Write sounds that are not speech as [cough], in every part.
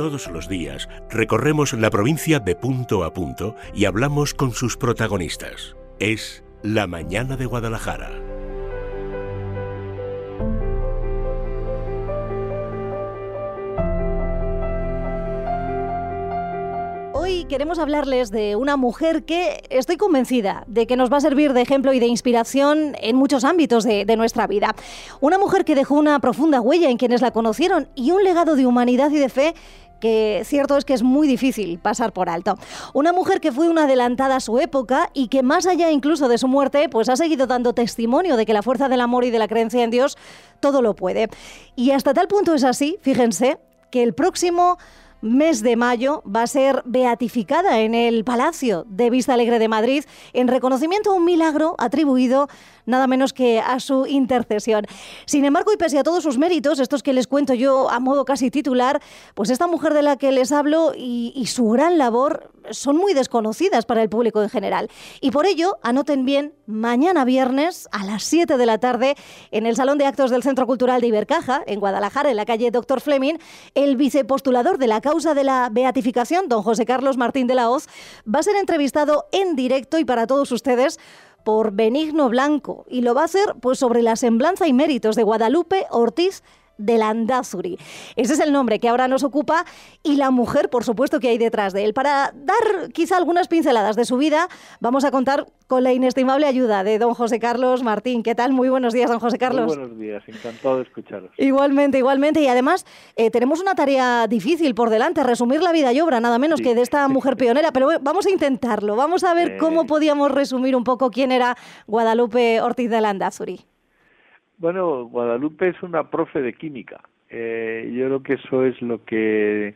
Todos los días recorremos la provincia de punto a punto y hablamos con sus protagonistas. Es La Mañana de Guadalajara. Hoy queremos hablarles de una mujer que estoy convencida de que nos va a servir de ejemplo y de inspiración en muchos ámbitos de, nuestra vida. Una mujer que dejó una profunda huella en quienes la conocieron y un legado de humanidad y de fe que cierto es que es muy difícil pasar por alto. Una mujer que fue una adelantada a su época y que más allá incluso de su muerte, pues ha seguido dando testimonio de que la fuerza del amor y de la creencia en Dios todo lo puede. Y hasta tal punto es así, fíjense, que el próximo mes de mayo va a ser beatificada en el Palacio de Vista Alegre de Madrid en reconocimiento a un milagro atribuido nada menos que a su intercesión. Sin embargo, y pese a todos sus méritos, estos que les cuento yo a modo casi titular, pues esta mujer de la que les hablo y, su gran labor son muy desconocidas para el público en general. Y por ello, anoten bien, mañana viernes a las 7 de la tarde en el Salón de Actos del Centro Cultural de Ibercaja, en Guadalajara, en la calle Doctor Fleming, el vicepostulador de la causa de la beatificación, don José Carlos Martín de la Hoz, va a ser entrevistado en directo y para todos ustedes por Benigno Blanco. Y lo va a hacer pues sobre la semblanza y méritos de Guadalupe Ortiz de Landazuri. Ese es el nombre que ahora nos ocupa y la mujer, por supuesto, que hay detrás de él. Para dar quizá algunas pinceladas de su vida, vamos a contar con la inestimable ayuda de don José Carlos Martín. ¿Qué tal? Muy buenos días, don José Carlos. Muy buenos días, encantado de escucharos. Igualmente, igualmente. Y además, eh, tenemos una tarea difícil por delante, resumir la vida y obra, nada menos que de esta mujer pionera, pero vamos a intentarlo. Vamos a ver cómo podíamos resumir un poco quién era Guadalupe Ortiz de Landazuri. Bueno, Guadalupe es una profe de química. Eh, yo creo que eso es lo que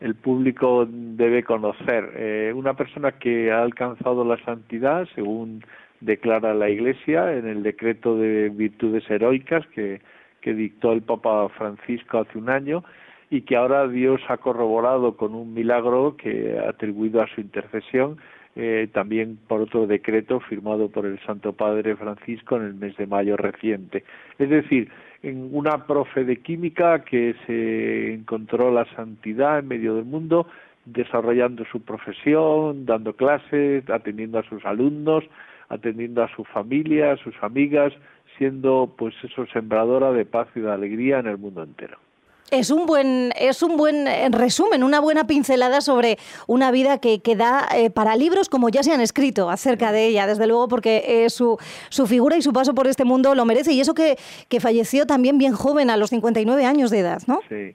el público debe conocer. Eh, una persona que ha alcanzado la santidad, según declara la Iglesia en el decreto de virtudes heroicas que, que dictó el Papa Francisco hace un año y que ahora Dios ha corroborado con un milagro que ha atribuido a su intercesión eh, también por otro decreto firmado por el Santo Padre Francisco en el mes de mayo reciente. Es decir, en una profe de química que se encontró la santidad en medio del mundo, desarrollando su profesión, dando clases, atendiendo a sus alumnos, atendiendo a su familia, a sus amigas, siendo pues eso sembradora de paz y de alegría en el mundo entero. Es un buen, es un buen resumen, una buena pincelada sobre una vida que, que da eh, para libros como ya se han escrito acerca de ella, desde luego, porque eh, su, su, figura y su paso por este mundo lo merece. Y eso que, que, falleció también bien joven, a los 59 años de edad, ¿no? Sí.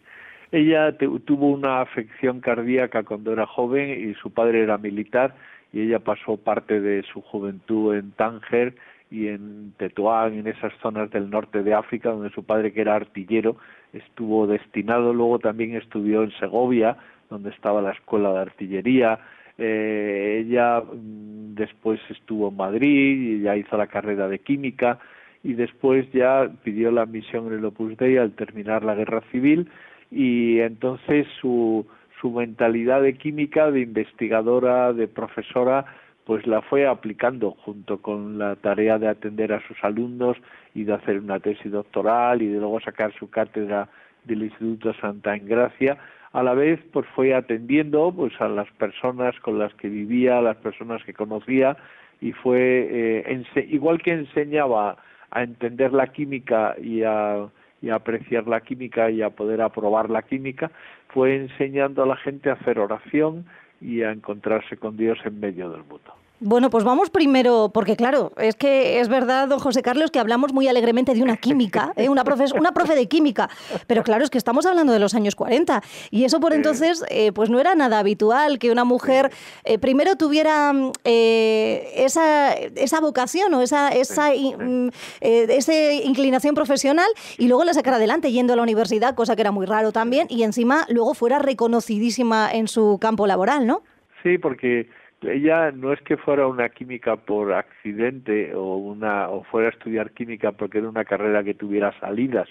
Ella tuvo una afección cardíaca cuando era joven y su padre era militar y ella pasó parte de su juventud en Tánger y en Tetuán, en esas zonas del norte de África, donde su padre, que era artillero, estuvo destinado, luego también estudió en Segovia, donde estaba la escuela de artillería, eh, ella mm, después estuvo en Madrid y ya hizo la carrera de química y después ya pidió la misión en el Opus Dei al terminar la guerra civil. Y entonces su, su mentalidad de química, de investigadora, de profesora, pues la fue aplicando junto con la tarea de atender a sus alumnos y de hacer una tesis doctoral y de luego sacar su cátedra del Instituto Santa Engracia a la vez pues fue atendiendo pues a las personas con las que vivía a las personas que conocía y fue eh, igual que enseñaba a entender la química y a, y a apreciar la química y a poder aprobar la química fue enseñando a la gente a hacer oración y a encontrarse con Dios en medio del mundo. Bueno, pues vamos primero, porque claro, es que es verdad, don José Carlos, que hablamos muy alegremente de una química, ¿eh? una, profe, una profe de química, pero claro, es que estamos hablando de los años 40 y eso por entonces eh, pues no era nada habitual que una mujer eh, primero tuviera esa, esa vocación o esa, esa, mm, esa inclinación profesional y luego la sacara adelante yendo a la universidad, cosa que era muy raro también, y encima luego fuera reconocidísima en su campo laboral, ¿no? Sí, porque ella no es que fuera una química por accidente o una o fuera a estudiar química porque era una carrera que tuviera salidas,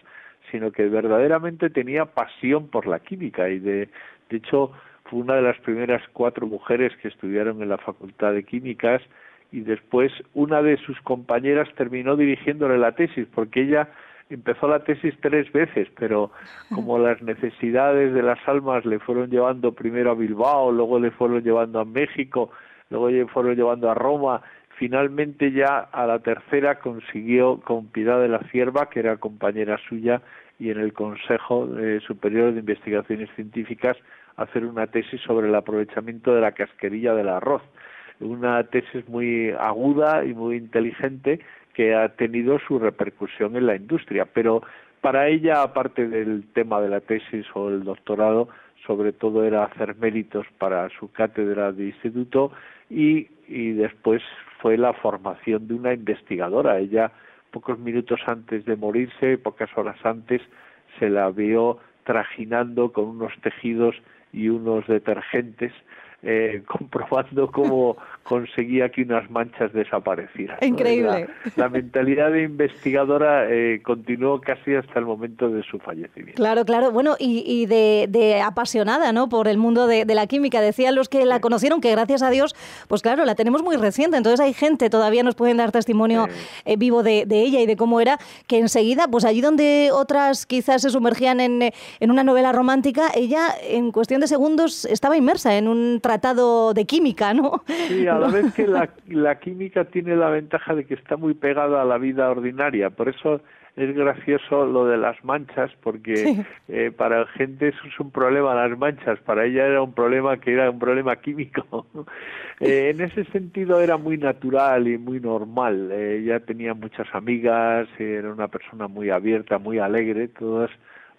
sino que verdaderamente tenía pasión por la química. Y de, de hecho fue una de las primeras cuatro mujeres que estudiaron en la Facultad de Químicas y después una de sus compañeras terminó dirigiéndole la tesis porque ella empezó la tesis tres veces, pero como las necesidades de las almas le fueron llevando primero a Bilbao, luego le fueron llevando a México, luego le fueron llevando a Roma, finalmente ya a la tercera consiguió con Piedad de la Cierva, que era compañera suya, y en el Consejo eh, Superior de Investigaciones Científicas hacer una tesis sobre el aprovechamiento de la casquerilla del arroz. Una tesis muy aguda y muy inteligente que ha tenido su repercusión en la industria. Pero para ella, aparte del tema de la tesis o el doctorado, sobre todo era hacer méritos para su cátedra de instituto y, y después fue la formación de una investigadora. Ella, pocos minutos antes de morirse, pocas horas antes, se la vio trajinando con unos tejidos y unos detergentes eh, [laughs] comprobando cómo conseguía que unas manchas desaparecieran. Increíble. La, mentalidad de investigadora eh, continuó casi hasta el momento de su fallecimiento. Claro, claro. Bueno, y, de, apasionada ¿no? por el mundo de, la química. Decían los que la conocieron que gracias a Dios, pues claro, la tenemos muy reciente. Entonces hay gente, todavía nos pueden dar testimonio eh, vivo de, ella y de cómo era, que enseguida, pues allí donde otras quizás se sumergían en, en una novela romántica, ella en cuestión de segundos estaba inmersa en un tratado de química, ¿no? Sí, a la [laughs] vez que la, la química tiene la ventaja de que está muy pegada a la vida ordinaria, por eso es gracioso lo de las manchas porque eh, para la gente eso es un problema las manchas. Para ella era un problema que era un problema químico. [laughs] Eh, en ese sentido era muy natural y muy normal. Eh, ella tenía muchas amigas era una persona muy abierta muy alegre. Todas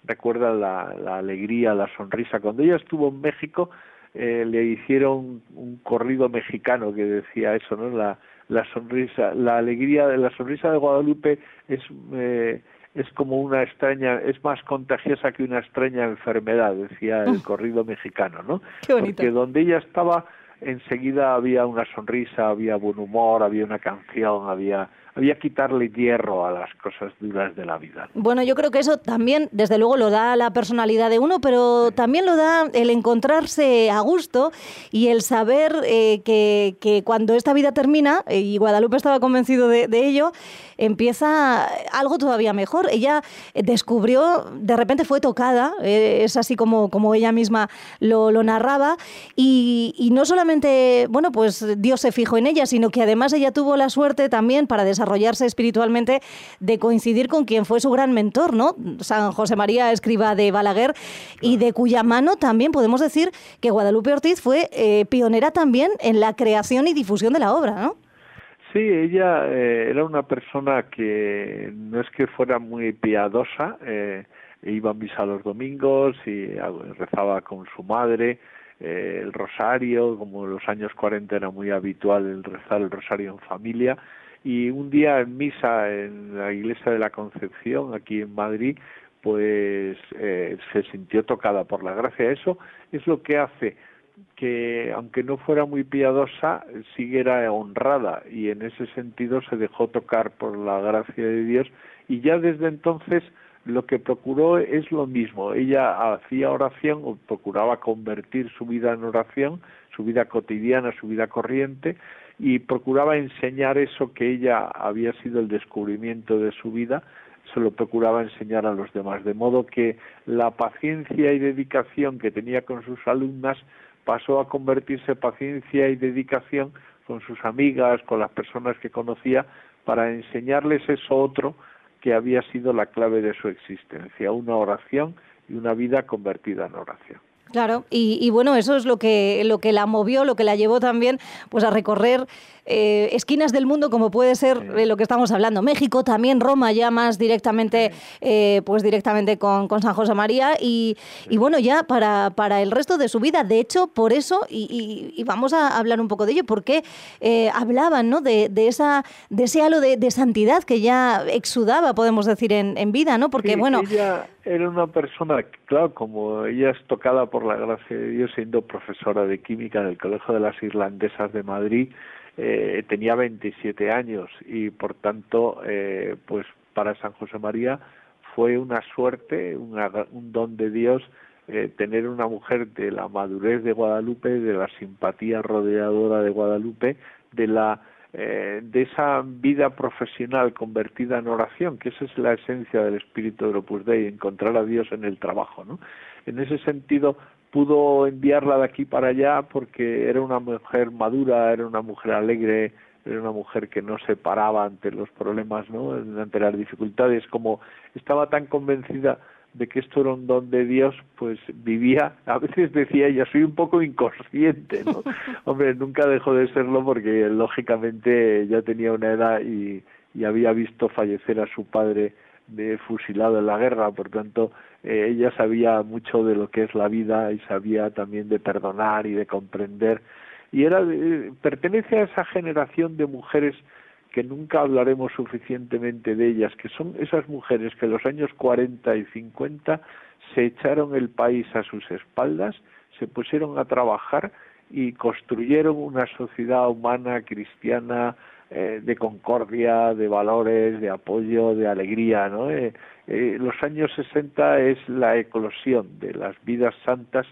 recuerdan la, la alegría la sonrisa. Cuando ella estuvo en México eh, le hicieron un corrido mexicano que decía eso, ¿no? La, la sonrisa, la alegría de la sonrisa de Guadalupe es eh, es como una extraña, es más contagiosa que una extraña enfermedad, decía el corrido mexicano, ¿no? Porque donde ella estaba enseguida había una sonrisa, había buen humor, había una canción, había había quitarle hierro a las cosas duras de la vida. Bueno, yo creo que eso también, desde luego, lo da la personalidad de uno, pero también lo da el encontrarse a gusto y el saber eh, que, que, cuando esta vida termina, eh, y Guadalupe estaba convencido de, ello, empieza algo todavía mejor. Ella descubrió, de repente fue tocada, eh, es así como, como ella misma lo, lo narraba, y, y, no solamente, bueno, pues Dios se fijó en ella, sino que además ella tuvo la suerte también para desarrollar desarrollarse espiritualmente, de coincidir con quien fue su gran mentor, ¿no? San José María Escriba de Balaguer, y de cuya mano también podemos decir que Guadalupe Ortiz fue eh, pionera también en la creación y difusión de la obra, ¿no? Sí, ella eh, era una persona que no es que fuera muy piadosa, eh, iba a misa los domingos y rezaba con su madre, el rosario, como en los años 40 era muy habitual el rezar el rosario en familia, y un día en misa en la iglesia de la Concepción aquí en Madrid pues eh, se sintió tocada por la gracia. Eso es lo que hace que aunque no fuera muy piadosa siguiera honrada y en ese sentido se dejó tocar por la gracia de Dios. Y ya desde entonces lo que procuró es lo mismo. Ella hacía oración o procuraba convertir su vida en oración su vida cotidiana su vida corriente y procuraba enseñar eso que ella había sido el descubrimiento de su vida, se lo procuraba enseñar a los demás, de modo que la paciencia y dedicación que tenía con sus alumnas pasó a convertirse en paciencia y dedicación con sus amigas, con las personas que conocía, para enseñarles eso otro que había sido la clave de su existencia, una oración y una vida convertida en oración. Claro, y, bueno, eso es lo que, lo que la movió, lo que la llevó también pues a recorrer eh, esquinas del mundo, como puede ser eh, lo que estamos hablando. México, también Roma, ya más directamente, eh, pues directamente con, San José María. Y, bueno, ya para, para, el resto de su vida. De hecho, por eso, y, vamos a hablar un poco de ello, porque hablaban ¿no? de, esa, de ese halo de, santidad que ya exudaba, podemos decir, en, vida, ¿no? Porque, bueno. Ella era una persona, claro, como ella es tocada por la gracia de Dios, siendo profesora de química en el Colegio de las Irlandesas de Madrid eh, tenía 27 años y por tanto, eh, pues para San José María fue una suerte, un don de Dios eh, tener una mujer de la madurez de Guadalupe, de la simpatía rodeadora de Guadalupe, de la eh, de esa vida profesional convertida en oración, que esa es la esencia del espíritu de Opus Dei, encontrar a Dios en el trabajo, ¿no? En ese sentido, pudo enviarla de aquí para allá porque era una mujer madura, era una mujer alegre, era una mujer que no se paraba ante los problemas, ¿no? ante las dificultades, como estaba tan convencida de que esto era un don de Dios, pues vivía, a veces decía ella, soy un poco inconsciente, ¿no? [laughs] Hombre, nunca dejó de serlo porque lógicamente ya tenía una edad y, y había visto fallecer a su padre de fusilado en la guerra, por tanto, eh, ella sabía mucho de lo que es la vida y sabía también de perdonar y de comprender y era pertenece a esa generación de mujeres que nunca hablaremos suficientemente de ellas, que son esas mujeres que en los años 40 y 50 se echaron el país a sus espaldas, se pusieron a trabajar y construyeron una sociedad humana cristiana eh, de concordia, de valores, de apoyo, de alegría, ¿no? Eh, eh, los años 60 es la eclosión de las vidas santas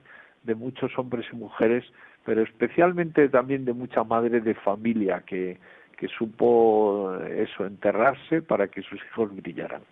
de muchos hombres y mujeres pero especialmente también de mucha madre de familia que, que supo eso, enterrarse para que sus hijos brillaran.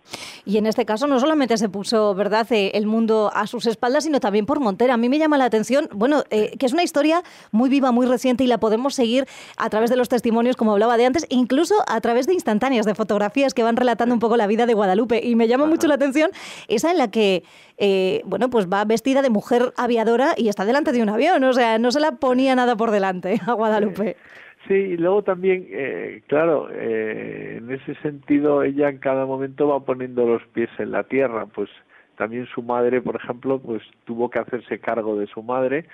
Y en este caso no solamente se puso, ¿verdad?, eh, el mundo a sus espaldas, sino también por Montera. A mí me llama la atención, bueno, eh, que es una historia muy viva, muy reciente y la podemos seguir a través de los testimonios, como hablaba de antes, incluso a través de instantáneas, de fotografías que van relatando un poco la vida de Guadalupe. Y me llama mucho la atención esa en la que, eh, bueno, pues va vestida de mujer aviadora y está delante de un avión. O sea, no se la ponía nada por delante a Guadalupe. Sí, y luego también, eh, claro, eh, en ese sentido ella en cada momento va poniendo los pies en la tierra, pues también su madre, por ejemplo, pues tuvo que hacerse cargo de su madre,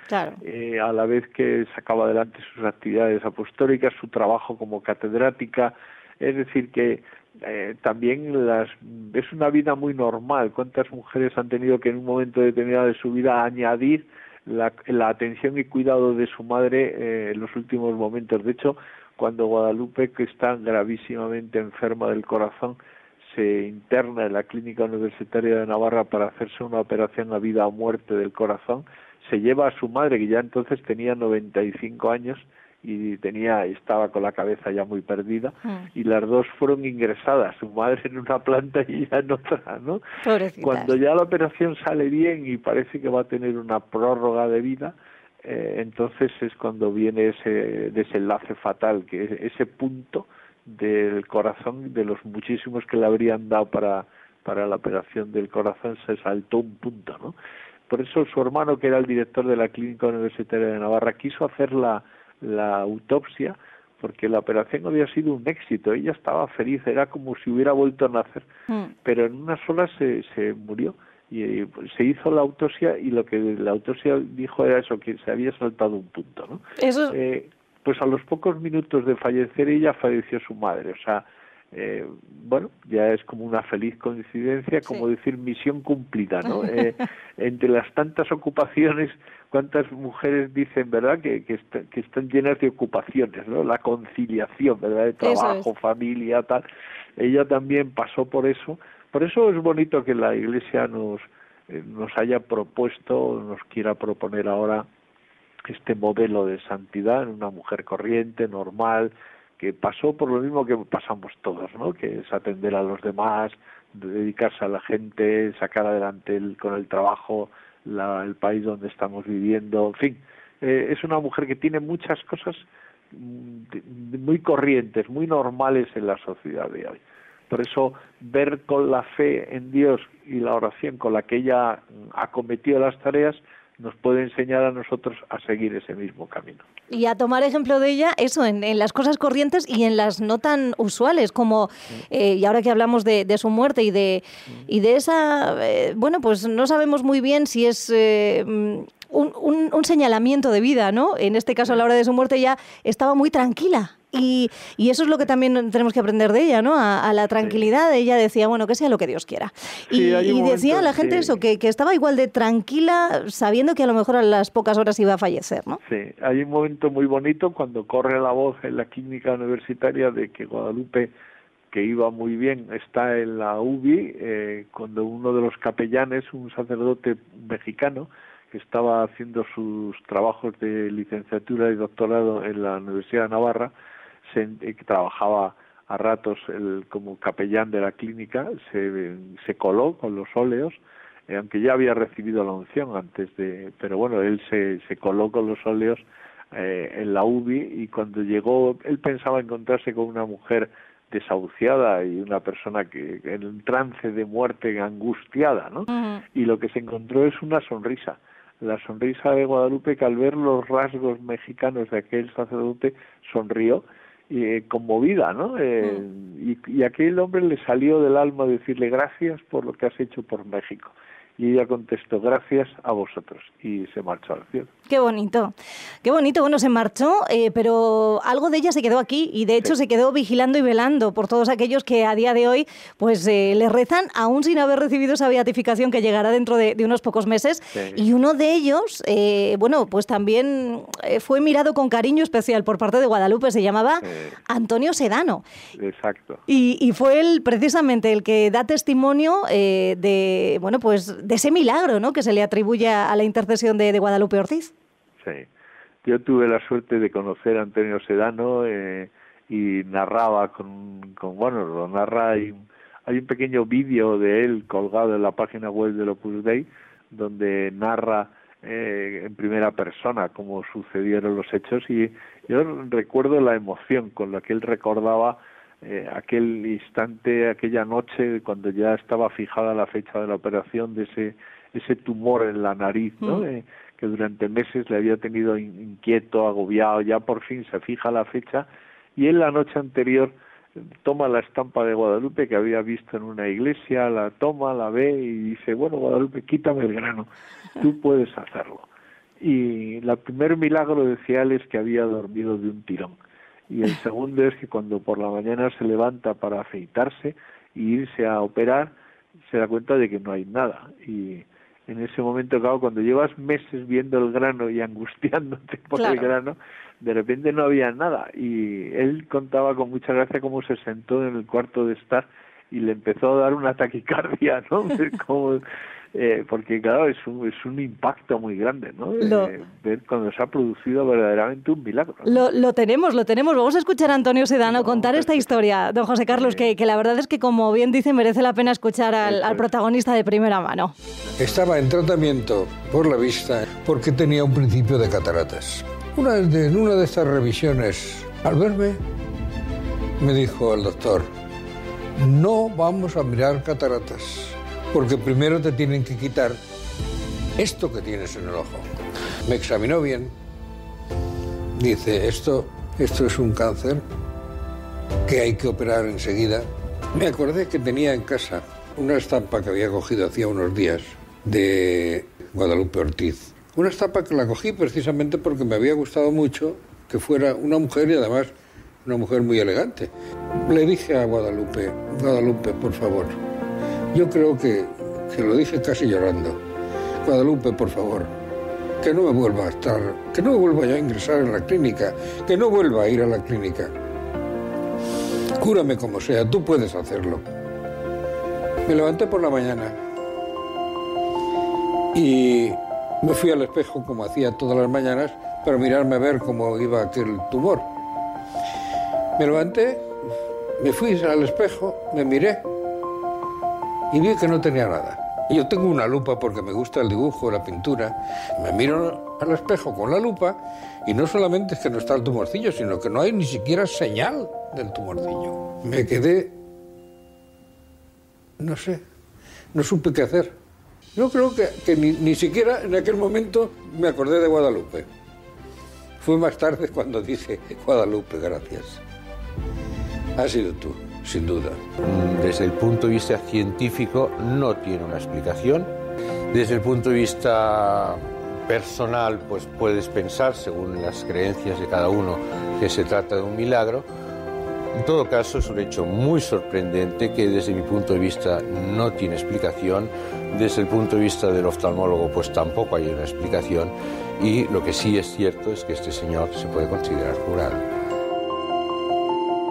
eh, a la vez que sacaba adelante sus actividades apostólicas, su trabajo como catedrática, es decir, que eh, también las es una vida muy normal. ¿Cuántas mujeres han tenido que en un momento determinado de su vida añadir la, la atención y cuidado de su madre eh, en los últimos momentos. De hecho, cuando Guadalupe, que está gravísimamente enferma del corazón, se interna en la Clínica Universitaria de Navarra para hacerse una operación a vida o muerte del corazón, se lleva a su madre, que ya entonces tenía 95 años, y tenía estaba con la cabeza ya muy perdida mm. y las dos fueron ingresadas su madre en una planta y ella en otra no cuando ya la operación sale bien y parece que va a tener una prórroga de vida eh, entonces es cuando viene ese desenlace fatal que es ese punto del corazón de los muchísimos que le habrían dado para para la operación del corazón se saltó un punto no por eso su hermano que era el director de la clínica universitaria de Navarra quiso hacer la la autopsia porque la operación había sido un éxito, ella estaba feliz, era como si hubiera vuelto a nacer, mm. pero en unas horas se, se murió y pues, se hizo la autopsia y lo que la autopsia dijo era eso, que se había saltado un punto, ¿no? Eso... Eh, pues a los pocos minutos de fallecer ella falleció su madre, o sea, eh, bueno, ya es como una feliz coincidencia, como decir misión cumplida, ¿no? [laughs] Eh, entre las tantas ocupaciones cuántas mujeres dicen, ¿verdad?, que, que, están llenas de ocupaciones, ¿no? La conciliación, ¿verdad?, de trabajo, familia, tal. Ella también pasó por eso. Por eso es bonito que la Iglesia nos, eh, nos haya propuesto, nos quiera proponer ahora este modelo de santidad en una mujer corriente, normal, que pasó por lo mismo que pasamos todos, ¿no? Que es atender a los demás, dedicarse a la gente, sacar adelante el, con el trabajo la, el país donde estamos viviendo, en fin, eh, es una mujer que tiene muchas cosas mm, muy corrientes, muy normales en la sociedad de hoy. Por eso ver con la fe en Dios y la oración con la que ella ha cometido las tareas nos puede enseñar a nosotros a seguir ese mismo camino. Y a tomar ejemplo de ella, eso, en, las cosas corrientes y en las no tan usuales, como, eh, y ahora que hablamos de, su muerte y de, y de esa, eh, bueno, pues no sabemos muy bien si es eh, un, un, señalamiento de vida, ¿no? En este caso, a la hora de su muerte, ya estaba muy tranquila. Y, y, eso es lo que también tenemos que aprender de ella, ¿no? A, la tranquilidad. Ella decía, bueno, que sea lo que Dios quiera. y, decía a la gente eso, que, que, estaba igual de tranquila sabiendo que a lo mejor a las pocas horas iba a fallecer, ¿no? Sí, hay un momento muy bonito cuando corre la voz en la clínica universitaria de que Guadalupe que iba muy bien, está en la UBI, eh, cuando uno de los capellanes, un sacerdote mexicano, que estaba haciendo sus trabajos de licenciatura y doctorado en la Universidad de Navarra, se, trabajaba a ratos el, como capellán de la clínica, se, se coló con los óleos, eh, aunque ya había recibido la unción antes de, pero bueno, él se, se coló con los óleos eh, en la UBI y cuando llegó, él pensaba encontrarse con una mujer desahuciada y una persona que en un trance de muerte angustiada, ¿no? Y lo que se encontró es una sonrisa, la sonrisa de Guadalupe que al ver los rasgos mexicanos de aquel sacerdote sonrió eh, conmovida, ¿no? Eh, y, y aquel hombre le salió del alma decirle gracias por lo que has hecho por México. Y ella contestó, gracias a vosotros. Y se marchó al cielo. Qué bonito, qué bonito. Bueno, se marchó, eh, pero algo de ella se quedó aquí y de hecho se quedó vigilando y velando por todos aquellos que a día de hoy pues eh, le rezan, aún sin haber recibido esa beatificación que llegará dentro de, unos pocos meses. Y uno de ellos, eh, bueno, pues también fue mirado con cariño especial por parte de Guadalupe, se llamaba Antonio Sedano. Exacto. Y, y, fue él precisamente el que da testimonio de, bueno, pues de ese milagro ¿no? que se le atribuye a la intercesión de, Guadalupe Ortiz. Sí, yo tuve la suerte de conocer a Antonio Sedano eh, y narraba con, con, bueno, lo narra, hay, hay un pequeño vídeo de él colgado en la página web del Opus Dei donde narra eh, en primera persona cómo sucedieron los hechos y yo recuerdo la emoción con la que él recordaba eh, aquel instante, aquella noche, cuando ya estaba fijada la fecha de la operación de ese, ese tumor en la nariz, ¿no? Mm. Eh, que durante meses le había tenido inquieto, agobiado, ya por fin se fija la fecha y él la noche anterior eh, toma la estampa de Guadalupe que había visto en una iglesia, la toma, la ve y dice, bueno, Guadalupe, quítame el grano, tú puedes hacerlo. Y el primer milagro decía él es que había dormido de un tirón y el segundo es que cuando por la mañana se levanta para afeitarse e irse a operar, se da cuenta de que no hay nada. Y en ese momento, claro, cuando llevas meses viendo el grano y angustiándote por el grano, de repente no había nada. Y él contaba con mucha gracia cómo se sentó en el cuarto de estar y le empezó a dar una taquicardia, ¿no? [laughs] como eh, porque claro, es un, es un impacto muy grande, ¿no? Eh, ver cuando se ha producido verdaderamente un milagro. Lo, lo, tenemos, lo tenemos. Vamos a escuchar a Antonio Sedano contar esta historia, don José Carlos, que, que, la verdad es que, como bien dice, merece la pena escuchar al, al protagonista de primera mano. Estaba en tratamiento por la vista porque tenía un principio de cataratas. Una de, en una de estas revisiones, al verme, me dijo el doctor, no vamos a mirar cataratas porque primero te tienen que quitar esto que tienes en el ojo. Me examinó bien. Dice, esto, esto es un cáncer que hay que operar enseguida. Me acordé que tenía en casa una estampa que había cogido hacía unos días de Guadalupe Ortiz. Una estampa que la cogí precisamente porque me había gustado mucho que fuera una mujer y además una mujer muy elegante. Le dije a Guadalupe, Guadalupe, por favor, yo creo que, que lo dije casi llorando. Guadalupe, por favor, que no me vuelva a estar, que no vuelva a ingresar en la clínica, que no vuelva a ir a la clínica. Cúrame como sea, tú puedes hacerlo. Me levanté por la mañana y me fui al espejo como hacía todas las mañanas para mirarme a ver cómo iba aquel tumor. Me levanté, me fui al espejo, me miré y vi que no tenía nada. Yo tengo una lupa porque me gusta el dibujo, la pintura. Me miro al espejo con la lupa y no solamente es que no está el tumorcillo, sino que no hay ni siquiera señal del tumorcillo. Me quedé, no sé, no supe qué hacer. Yo creo que, ni, ni siquiera en aquel momento me acordé de Guadalupe. Fue más tarde cuando dije, Guadalupe, gracias. Ha sido tú sin duda. Desde el punto de vista científico no tiene una explicación. Desde el punto de vista personal, pues puedes pensar, según las creencias de cada uno, que se trata de un milagro. En todo caso, es un hecho muy sorprendente que desde mi punto de vista no tiene explicación. Desde el punto de vista del oftalmólogo, pues tampoco hay una explicación. Y lo que sí es cierto es que este señor se puede considerar curado.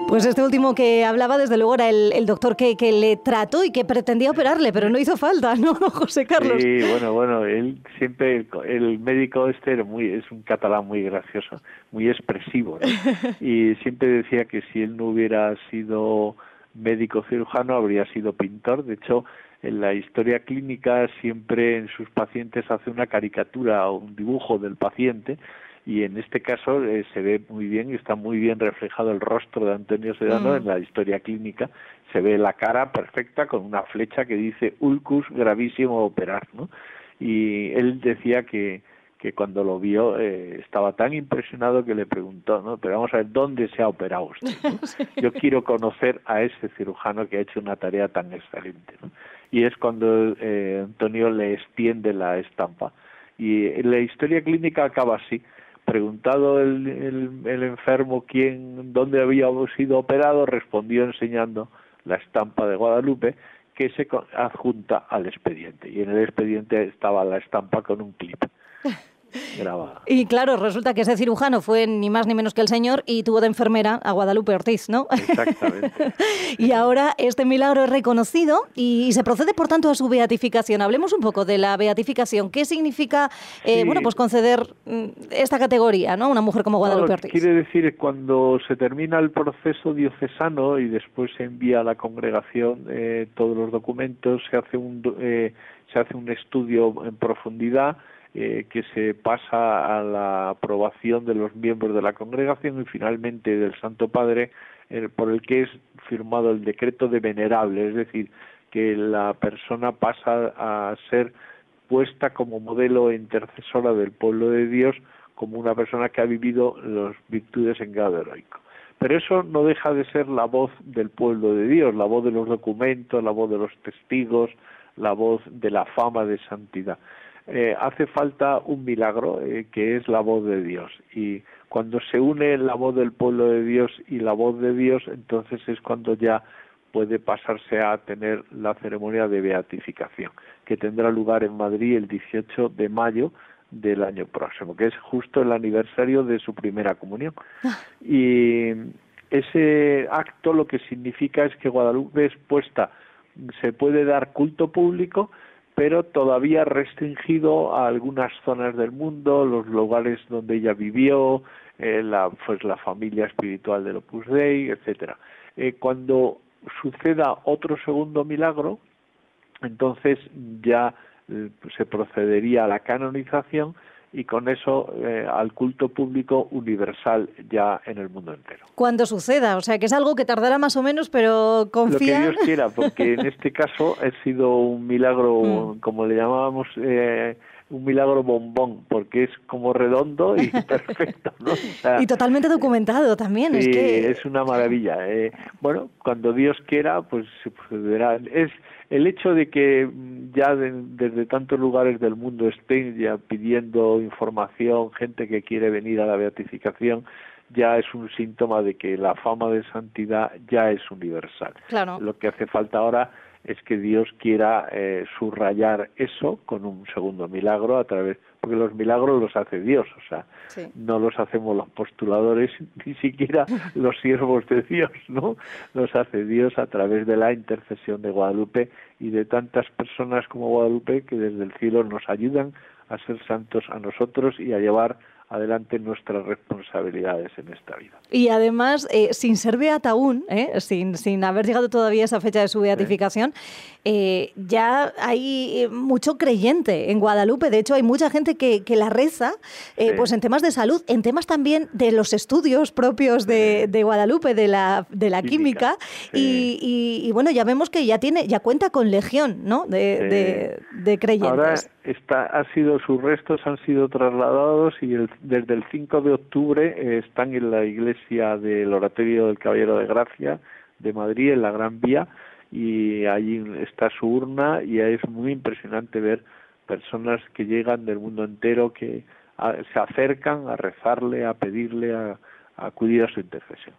Pues este último que hablaba, desde luego, era el, doctor que, le trató y que pretendía operarle, pero no hizo falta, ¿no, [laughs] José Carlos? Sí, bueno, bueno, él siempre, el médico este era muy, es un catalán muy gracioso, muy expresivo, [laughs] y siempre decía que si él no hubiera sido médico cirujano, habría sido pintor. De hecho, en la historia clínica siempre en sus pacientes hace una caricatura o un dibujo del paciente y en este caso eh, se ve muy bien y está muy bien reflejado el rostro de Antonio Sedano mm. en la historia clínica se ve la cara perfecta con una flecha que dice ulcus gravísimo operar no y él decía que que cuando lo vio eh, estaba tan impresionado que le preguntó, ¿no? Pero vamos a ver, ¿dónde se ha operado usted? [laughs] Yo quiero conocer a ese cirujano que ha hecho una tarea tan excelente, ¿no? Y es cuando eh, Antonio le extiende la estampa. Y la historia clínica acaba así, preguntado el, el, enfermo quién, dónde había sido operado, respondió enseñando la estampa de Guadalupe que se adjunta al expediente. Y en el expediente estaba la estampa con un clip. [laughs] Y claro, resulta que ese cirujano fue ni más ni menos que el señor y tuvo de enfermera a Guadalupe Ortiz, ¿no? Exactamente. [laughs] y ahora este milagro es reconocido y, se procede, por tanto, a su beatificación. Hablemos un poco de la beatificación. ¿Qué significa, eh, bueno, pues conceder mm, esta categoría, ¿no? Una mujer como Guadalupe Ortiz. Quiere decir cuando se termina el proceso diocesano y después se envía a la congregación eh, todos los documentos, se hace un eh, se hace un estudio en profundidad eh, que se pasa a la aprobación de los miembros de la congregación y finalmente del Santo Padre por el que es firmado el decreto de venerable, es decir, que la persona pasa a ser puesta como modelo e intercesora del pueblo de Dios como una persona que ha vivido las virtudes en grado heroico. Pero eso no deja de ser la voz del pueblo de Dios, la voz de los documentos, la voz de los testigos, la voz de la fama de santidad. Eh, hace falta un milagro eh, que es la voz de Dios. Y cuando se une la voz del pueblo de Dios y la voz de Dios entonces es cuando ya puede pasarse a tener la ceremonia de beatificación que tendrá lugar en Madrid el 18 de mayo del año próximo que es justo el aniversario de su primera comunión. [laughs] Y ese acto lo que significa es que Guadalupe es puesta se puede dar culto público pero todavía restringido a algunas zonas del mundo, los lugares donde ella vivió, eh, la, pues la familia espiritual del Opus Dei, etcétera. Eh, cuando suceda otro segundo milagro, entonces ya eh, se procedería a la canonización y con eso eh, al culto público universal ya en el mundo entero. Cuando suceda, o sea que es algo que tardará más o menos, pero confía. Lo que Dios quiera, porque en este caso ha sido un milagro, [laughs] mm. como le llamábamos, eh, un milagro bombón, porque es como redondo y [laughs] perfecto. ¿no? y totalmente documentado también. Sí, es, que... es una maravilla. Eh. Bueno, cuando Dios quiera, pues se procederá. Es el hecho de que mm, ya desde tantos lugares del mundo estén ya pidiendo información, gente que quiere venir a la beatificación, ya es un síntoma de que la fama de santidad ya es universal. Claro. Lo que hace falta ahora es que Dios quiera eh, subrayar eso con un segundo milagro a través porque los milagros los hace Dios, o sea, no los hacemos los postuladores, [laughs] ni siquiera los siervos de Dios, ¿no? Los hace Dios a través de la intercesión de Guadalupe y de tantas personas como Guadalupe que desde el cielo nos ayudan a ser santos a nosotros y a llevar adelante nuestras responsabilidades en esta vida. Y además, eh, sin ser beata aún, eh, sin, sin haber llegado todavía a esa fecha de su beatificación, eh, ya hay mucho creyente en Guadalupe. De hecho, hay mucha gente que, que la reza pues en temas de salud, en temas también de los estudios propios de, de Guadalupe, de la, de la química. Y, y, bueno, ya vemos que ya tiene, ya cuenta con legión ¿no? de, de, creyentes. Ahora está, ha sido, sus restos han sido trasladados y el desde el 5 de octubre eh, están en la iglesia del Oratorio del Caballero de Gracia de Madrid, en la Gran Vía, y allí está su urna y es muy impresionante ver personas que llegan del mundo entero que se acercan a rezarle, a pedirle, a, acudir a su intercesión.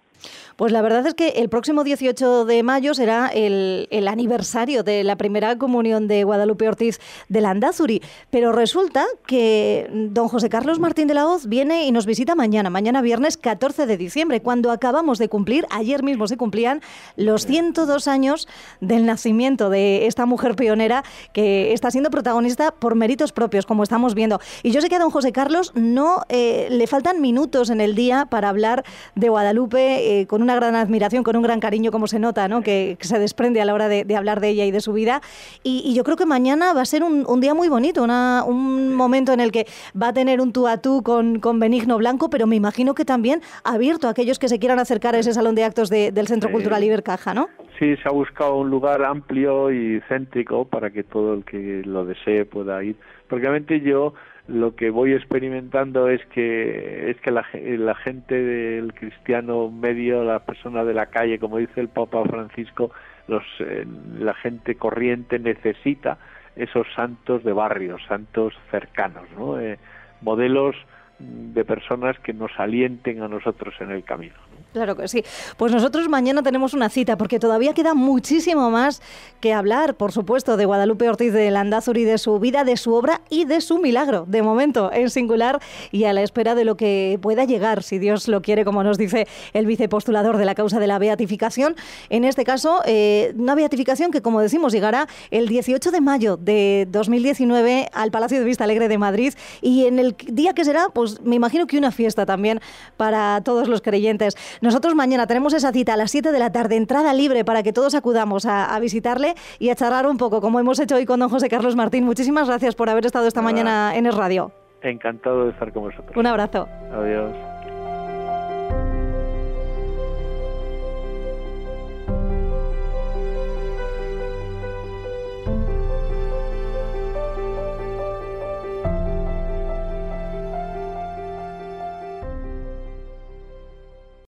Pues la verdad es que el próximo 18 de mayo será el, aniversario de la primera comunión de Guadalupe Ortiz de Landazuri, pero resulta que don José Carlos Martín de la Hoz viene y nos visita mañana, mañana viernes 14 de diciembre, cuando acabamos de cumplir, ayer mismo se cumplían los 102 años del nacimiento de esta mujer pionera que está siendo protagonista por méritos propios, como estamos viendo. Y yo sé que a don José Carlos no eh, le faltan minutos en el día para hablar de Guadalupe eh, con una gran admiración, con un gran cariño, como se nota, ¿no? que, se desprende a la hora de, hablar de ella y de su vida. Y, yo creo que mañana va a ser un, día muy bonito, un momento en el que va a tener un tú a tú con, con, Benigno Blanco, pero me imagino que también abierto a aquellos que se quieran acercar a ese salón de actos del Centro Cultural Ibercaja, ¿no? Sí, se ha buscado un lugar amplio y céntrico para que todo el que lo desee pueda ir. Porque realmente yo lo que voy experimentando es que es que la, la, gente del cristiano medio, la persona de la calle, como dice el Papa Francisco, los, eh, la gente corriente necesita esos santos de barrio, santos cercanos, ¿no? Eh, modelos de personas que nos alienten a nosotros en el camino. Claro que sí. Pues nosotros mañana tenemos una cita porque todavía queda muchísimo más que hablar, por supuesto, de Guadalupe Ortiz de Landazuri, de su vida, de su obra y de su milagro, de momento, en singular y a la espera de lo que pueda llegar, si Dios lo quiere, como nos dice el vicepostulador de la causa de la beatificación. En este caso, eh, una beatificación que, como decimos, llegará el 18 de mayo de 2019 al Palacio de Vista Alegre de Madrid y en el día que será, pues me imagino que una fiesta también para todos los creyentes. Nosotros mañana tenemos esa cita a las 7 de la tarde, entrada libre para que todos acudamos a, visitarle y a charlar un poco, como hemos hecho hoy con don José Carlos Martín. Muchísimas gracias por haber estado esta mañana en el radio. Encantado de estar con vosotros. Un abrazo. Adiós.